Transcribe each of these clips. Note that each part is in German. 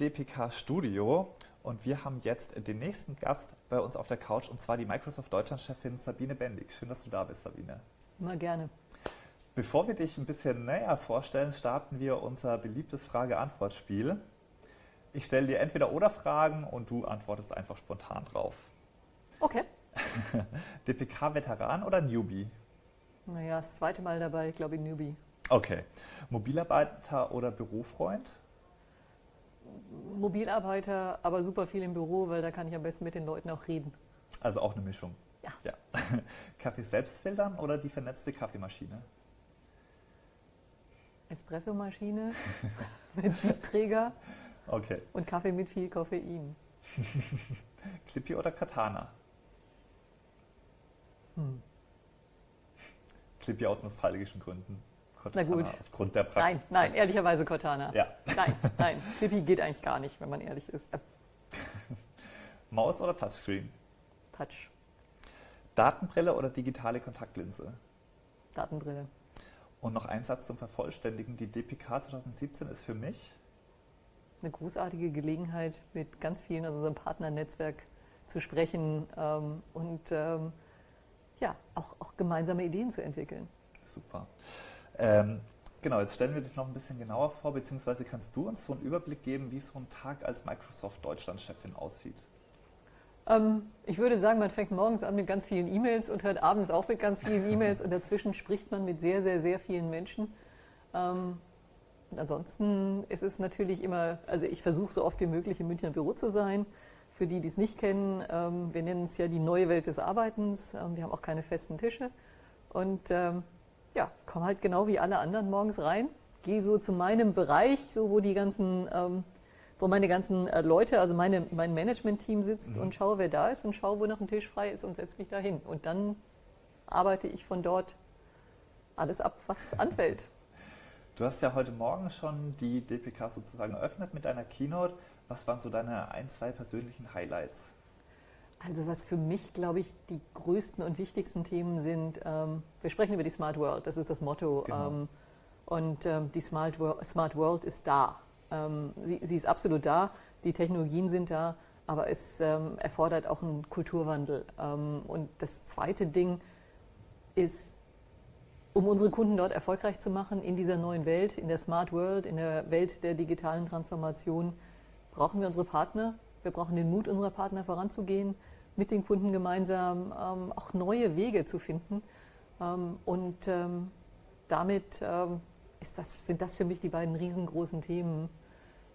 DPK Studio und wir haben jetzt den nächsten Gast bei uns auf der Couch und zwar die Microsoft Deutschland-Chefin Sabine Bendig. Schön, dass du da bist, Sabine. Immer gerne. Bevor wir dich ein bisschen näher vorstellen, starten wir unser beliebtes Frage-Antwort-Spiel. Ich stelle dir entweder oder Fragen und du antwortest einfach spontan drauf. Okay. DPK-Veteran oder Newbie? Naja, das zweite Mal dabei, ich glaube Newbie. Okay. Mobilarbeiter oder Bürofreund? Mobilarbeiter, aber super viel im Büro, weil da kann ich am besten mit den Leuten auch reden. Also auch eine Mischung. Ja. ja. Kaffee selbst filtern oder die vernetzte Kaffeemaschine? Espressomaschine mit Siebträger Okay. und Kaffee mit viel Koffein. Clippy oder Katana? Hm. Clippy aus nostalgischen Gründen. Na gut. Aufgrund der Praxis. Nein, nein, ehrlicherweise Cortana. Ja. Nein, nein. Clippy geht eigentlich gar nicht, wenn man ehrlich ist. Maus oder Touchscreen? Touch, Datenbrille oder digitale Kontaktlinse? Datenbrille. Und noch ein Satz zum Vervollständigen. Die DPK 2017 ist für mich Eine großartige Gelegenheit, mit ganz vielen aus unserem Partnernetzwerk zu sprechen ähm, und ähm, ja, auch, auch gemeinsame Ideen zu entwickeln. super. Ähm, genau, jetzt stellen wir dich noch ein bisschen genauer vor, beziehungsweise kannst du uns so einen Überblick geben, wie so ein Tag als Microsoft Deutschland-Chefin aussieht? Ähm, ich würde sagen, man fängt morgens an mit ganz vielen E-Mails und hört abends auf mit ganz vielen E-Mails und dazwischen spricht man mit sehr, sehr, sehr vielen Menschen. Ähm, und ansonsten ist es natürlich immer, also ich versuche so oft wie möglich im Münchner Büro zu sein. Für die, die es nicht kennen, ähm, wir nennen es ja die neue Welt des Arbeitens. Wir haben auch keine festen Tische. Und ja, komme halt genau wie alle anderen morgens rein, gehe so zu meinem Bereich, so wo die ganzen, ähm, wo meine ganzen äh, Leute, also meine, mein Management-Team sitzt Mhm. und schaue, wer da ist und schaue, wo noch ein Tisch frei ist und setze mich da hin. Und dann arbeite ich von dort alles ab, was anfällt. Du hast ja heute Morgen schon die DPK sozusagen eröffnet mit deiner Keynote. Was waren so deine ein, zwei persönlichen Highlights? Also was für mich, glaube ich, die größten und wichtigsten Themen sind, ähm, wir sprechen über die Smart World, das ist das Motto. Genau. Ähm, und ähm, die Smart, Wor Smart World ist da. Ähm, sie, sie ist absolut da, die Technologien sind da, aber es ähm, erfordert auch einen Kulturwandel. Ähm, und das zweite Ding ist, um unsere Kunden dort erfolgreich zu machen in dieser neuen Welt, in der Smart World, in der Welt der digitalen Transformation, brauchen wir unsere Partner. Wir brauchen den Mut unserer Partner voranzugehen, mit den Kunden gemeinsam ähm, auch neue Wege zu finden. Ähm, und ähm, damit ähm, ist das, sind das für mich die beiden riesengroßen Themen,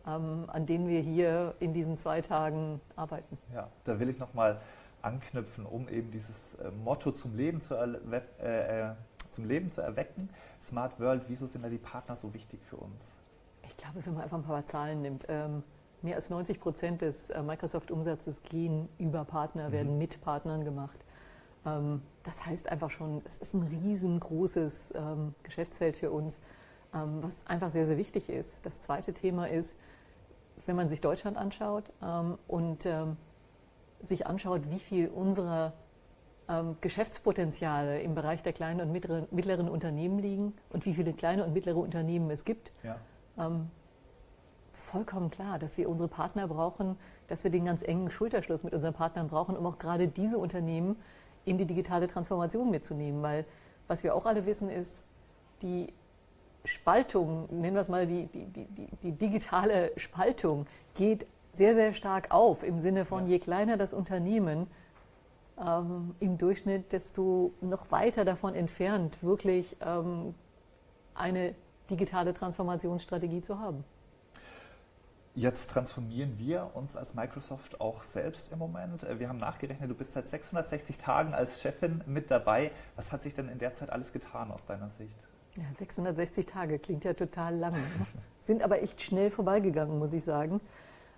ähm, an denen wir hier in diesen zwei Tagen arbeiten. Ja, da will ich nochmal anknüpfen, um eben dieses äh, Motto zum Leben zu, äh, äh, zum Leben zu erwecken. Smart World, wieso sind da die Partner so wichtig für uns? Ich glaube, wenn man einfach ein paar Zahlen nimmt, ähm, mehr als 90 Prozent des äh, Microsoft-Umsatzes gehen über Partner, Mhm. werden mit Partnern gemacht. Ähm, das heißt einfach schon, es ist ein riesengroßes ähm, Geschäftsfeld für uns, ähm, was einfach sehr, sehr wichtig ist. Das zweite Thema ist, wenn man sich Deutschland anschaut und sich anschaut, wie viel unserer Geschäftspotenziale im Bereich der kleinen und mittleren, mittleren Unternehmen liegen und wie viele kleine und mittlere Unternehmen es gibt, Ja. Vollkommen klar, dass wir unsere Partner brauchen, dass wir den ganz engen Schulterschluss mit unseren Partnern brauchen, um auch gerade diese Unternehmen in die digitale Transformation mitzunehmen. Weil was wir auch alle wissen ist, die Spaltung, nennen wir es mal die, die, die, die, digitale Spaltung, geht sehr, sehr stark auf im Sinne von, je kleiner das Unternehmen ähm, im Durchschnitt, desto noch weiter davon entfernt, wirklich ähm, eine digitale Transformationsstrategie zu haben. Jetzt transformieren wir uns als Microsoft auch selbst im Moment. Äh, Wir haben nachgerechnet, du bist seit 660 Tagen als Chefin mit dabei. Was hat sich denn in der Zeit alles getan aus deiner Sicht? Ja, 660 Tage klingt ja total lang. ne? Sind aber echt schnell vorbeigegangen, muss ich sagen.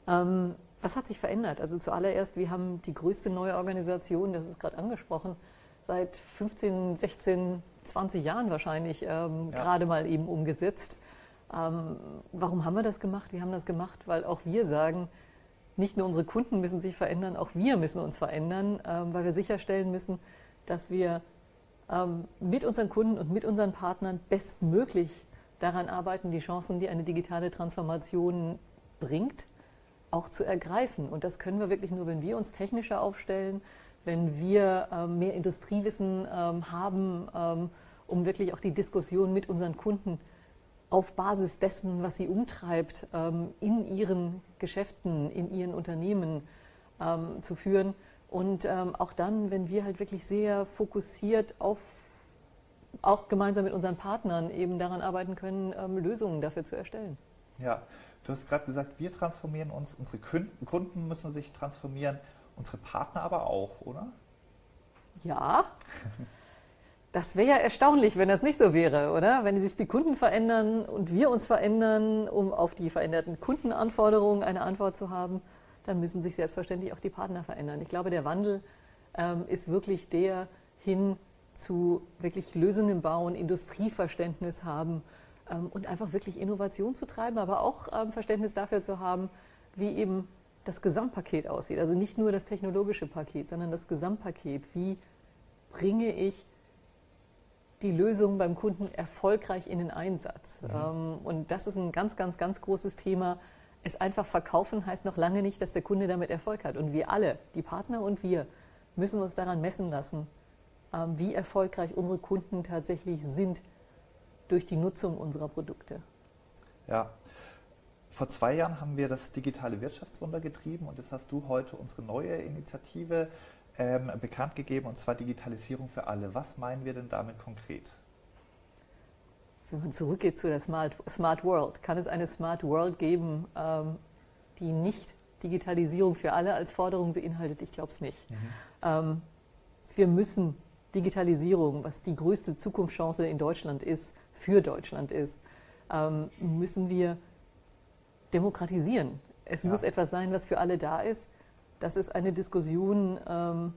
Ähm, was hat sich verändert? Also zuallererst, wir haben die größte neue Organisation, das ist gerade angesprochen, seit 15, 16, 20 Jahren wahrscheinlich ähm, Ja. gerade mal eben umgesetzt. Ähm, warum haben wir das gemacht? Wir haben das gemacht, weil auch wir sagen, nicht nur unsere Kunden müssen sich verändern, auch wir müssen uns verändern, ähm, weil wir sicherstellen müssen, dass wir ähm, mit unseren Kunden und mit unseren Partnern bestmöglich daran arbeiten, die Chancen, die eine digitale Transformation bringt, auch zu ergreifen. Und das können wir wirklich nur, wenn wir uns technischer aufstellen, wenn wir ähm, mehr Industriewissen ähm, haben, ähm, um wirklich auch die Diskussion mit unseren Kunden auf Basis dessen, was sie umtreibt, ähm, in ihren Geschäften, in ihren Unternehmen ähm, zu führen. Und ähm, auch dann, wenn wir halt wirklich sehr fokussiert auf auch gemeinsam mit unseren Partnern eben daran arbeiten können, Lösungen dafür zu erstellen. Ja, du hast gerade gesagt, wir transformieren uns, unsere Kunden müssen sich transformieren, unsere Partner aber auch, oder? Ja. Das wäre ja erstaunlich, wenn das nicht so wäre, oder? Wenn sich die Kunden verändern und wir uns verändern, um auf die veränderten Kundenanforderungen eine Antwort zu haben, dann müssen sich selbstverständlich auch die Partner verändern. Ich glaube, der Wandel ähm, ist wirklich der hin zu wirklich Lösungen bauen, Industrieverständnis haben ähm, und einfach wirklich Innovation zu treiben, aber auch ähm, Verständnis dafür zu haben, wie eben das Gesamtpaket aussieht. Also nicht nur das technologische Paket, sondern das Gesamtpaket. Wie bringe ich die Lösung beim Kunden erfolgreich in den Einsatz. Mhm. Ähm, und das ist ein ganz, ganz, ganz großes Thema. Es einfach verkaufen heißt noch lange nicht, dass der Kunde damit Erfolg hat. Und wir alle, die Partner und wir, müssen uns daran messen lassen, ähm, wie erfolgreich unsere Kunden tatsächlich sind durch die Nutzung unserer Produkte. Ja. Vor zwei Jahren haben wir das digitale Wirtschaftswunder getrieben und jetzt hast du heute unsere neue Initiative ähm, bekannt gegeben, und zwar Digitalisierung für alle. Was meinen wir denn damit konkret? Wenn man zurückgeht zu der Smart, Smart World, kann es eine Smart World geben, ähm, die nicht Digitalisierung für alle als Forderung beinhaltet? Ich glaube es nicht. Mhm. Ähm, wir müssen Digitalisierung, was die größte Zukunftschance in Deutschland ist, für Deutschland ist, ähm, müssen wir demokratisieren. Es ja. muss etwas sein, was für alle da ist das ist eine Diskussion, ähm,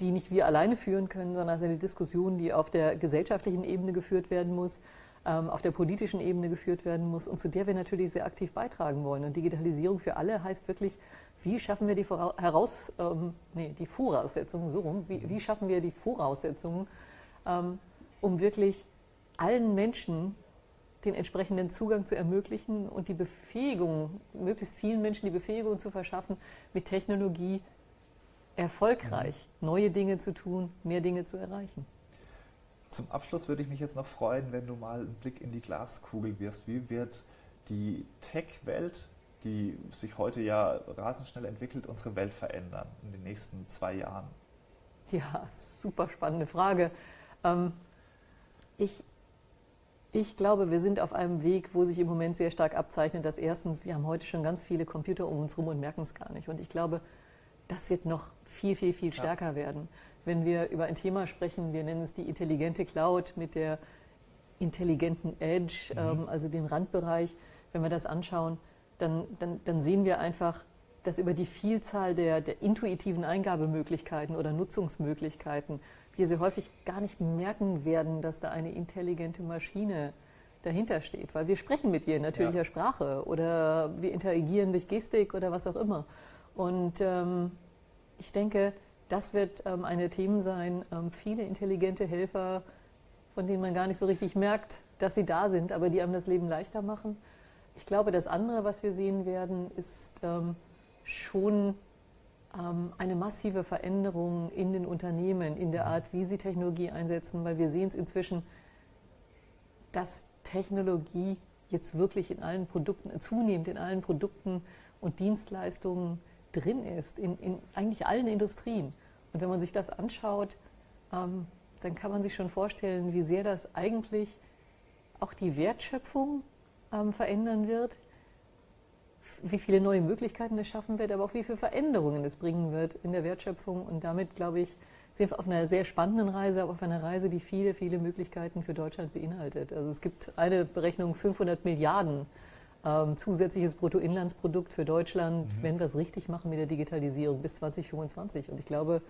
die nicht wir alleine führen können, sondern es ist eine Diskussion, die auf der gesellschaftlichen Ebene geführt werden muss, ähm, auf der politischen Ebene geführt werden muss und zu der wir natürlich sehr aktiv beitragen wollen. Und Digitalisierung für alle heißt wirklich, wie schaffen wir die, Heraus, ähm, nee, die Voraussetzungen, so rum, wie, wie schaffen wir die Voraussetzungen, um wirklich allen Menschen den entsprechenden Zugang zu ermöglichen und die Befähigung, möglichst vielen Menschen die Befähigung zu verschaffen, mit Technologie erfolgreich mhm. neue Dinge zu tun, mehr Dinge zu erreichen. Zum Abschluss würde ich mich jetzt noch freuen, wenn du mal einen Blick in die Glaskugel wirfst. Wie wird die Tech-Welt, die sich heute ja rasend schnell entwickelt, unsere Welt verändern in den nächsten zwei Jahren? Ja, super spannende Frage. Ähm, ich ich glaube, wir sind auf einem Weg, wo sich im Moment sehr stark abzeichnet, dass erstens, wir haben heute schon ganz viele Computer um uns herum und merken es gar nicht. Und ich glaube, das wird noch viel, viel, viel stärker ja. werden. Wenn wir über ein Thema sprechen, wir nennen es die intelligente Cloud mit der intelligenten Edge, mhm. ähm, also dem Randbereich, wenn wir das anschauen, dann, dann, dann sehen wir einfach, dass über die Vielzahl der, der intuitiven Eingabemöglichkeiten oder Nutzungsmöglichkeiten wir sehr häufig gar nicht merken werden, dass da eine intelligente Maschine dahinter steht, weil wir sprechen mit ihr in natürlicher ja. Sprache oder wir interagieren durch Gestik oder was auch immer. Und ähm, ich denke, das wird ähm, eine Themen sein, ähm, viele intelligente Helfer, von denen man gar nicht so richtig merkt, dass sie da sind, aber die einem das Leben leichter machen. Ich glaube, das andere, was wir sehen werden, ist ähm, schon ähm, eine massive Veränderung in den Unternehmen, in der. Art, wie sie Technologie einsetzen, weil wir sehen es inzwischen, dass Technologie jetzt wirklich in allen Produkten, zunehmend in allen Produkten und Dienstleistungen drin ist, in, in eigentlich allen Industrien. Und wenn man sich das anschaut, ähm, dann kann man sich schon vorstellen, wie sehr das eigentlich auch die Wertschöpfung ähm, verändern wird, wie viele neue Möglichkeiten es schaffen wird, aber auch wie viele Veränderungen es bringen wird in der Wertschöpfung. Und damit, glaube ich, sind wir auf einer sehr spannenden Reise, aber auf einer Reise, die viele, viele Möglichkeiten für Deutschland beinhaltet. Also es gibt eine Berechnung 500 Milliarden ähm, zusätzliches Bruttoinlandsprodukt für Deutschland, mhm. wenn wir es richtig machen mit der Digitalisierung bis 2025. Und ich glaube,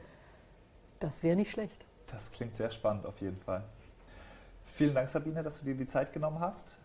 das wäre nicht schlecht. Das klingt sehr spannend auf jeden Fall. Vielen Dank, Sabine, dass du dir die Zeit genommen hast.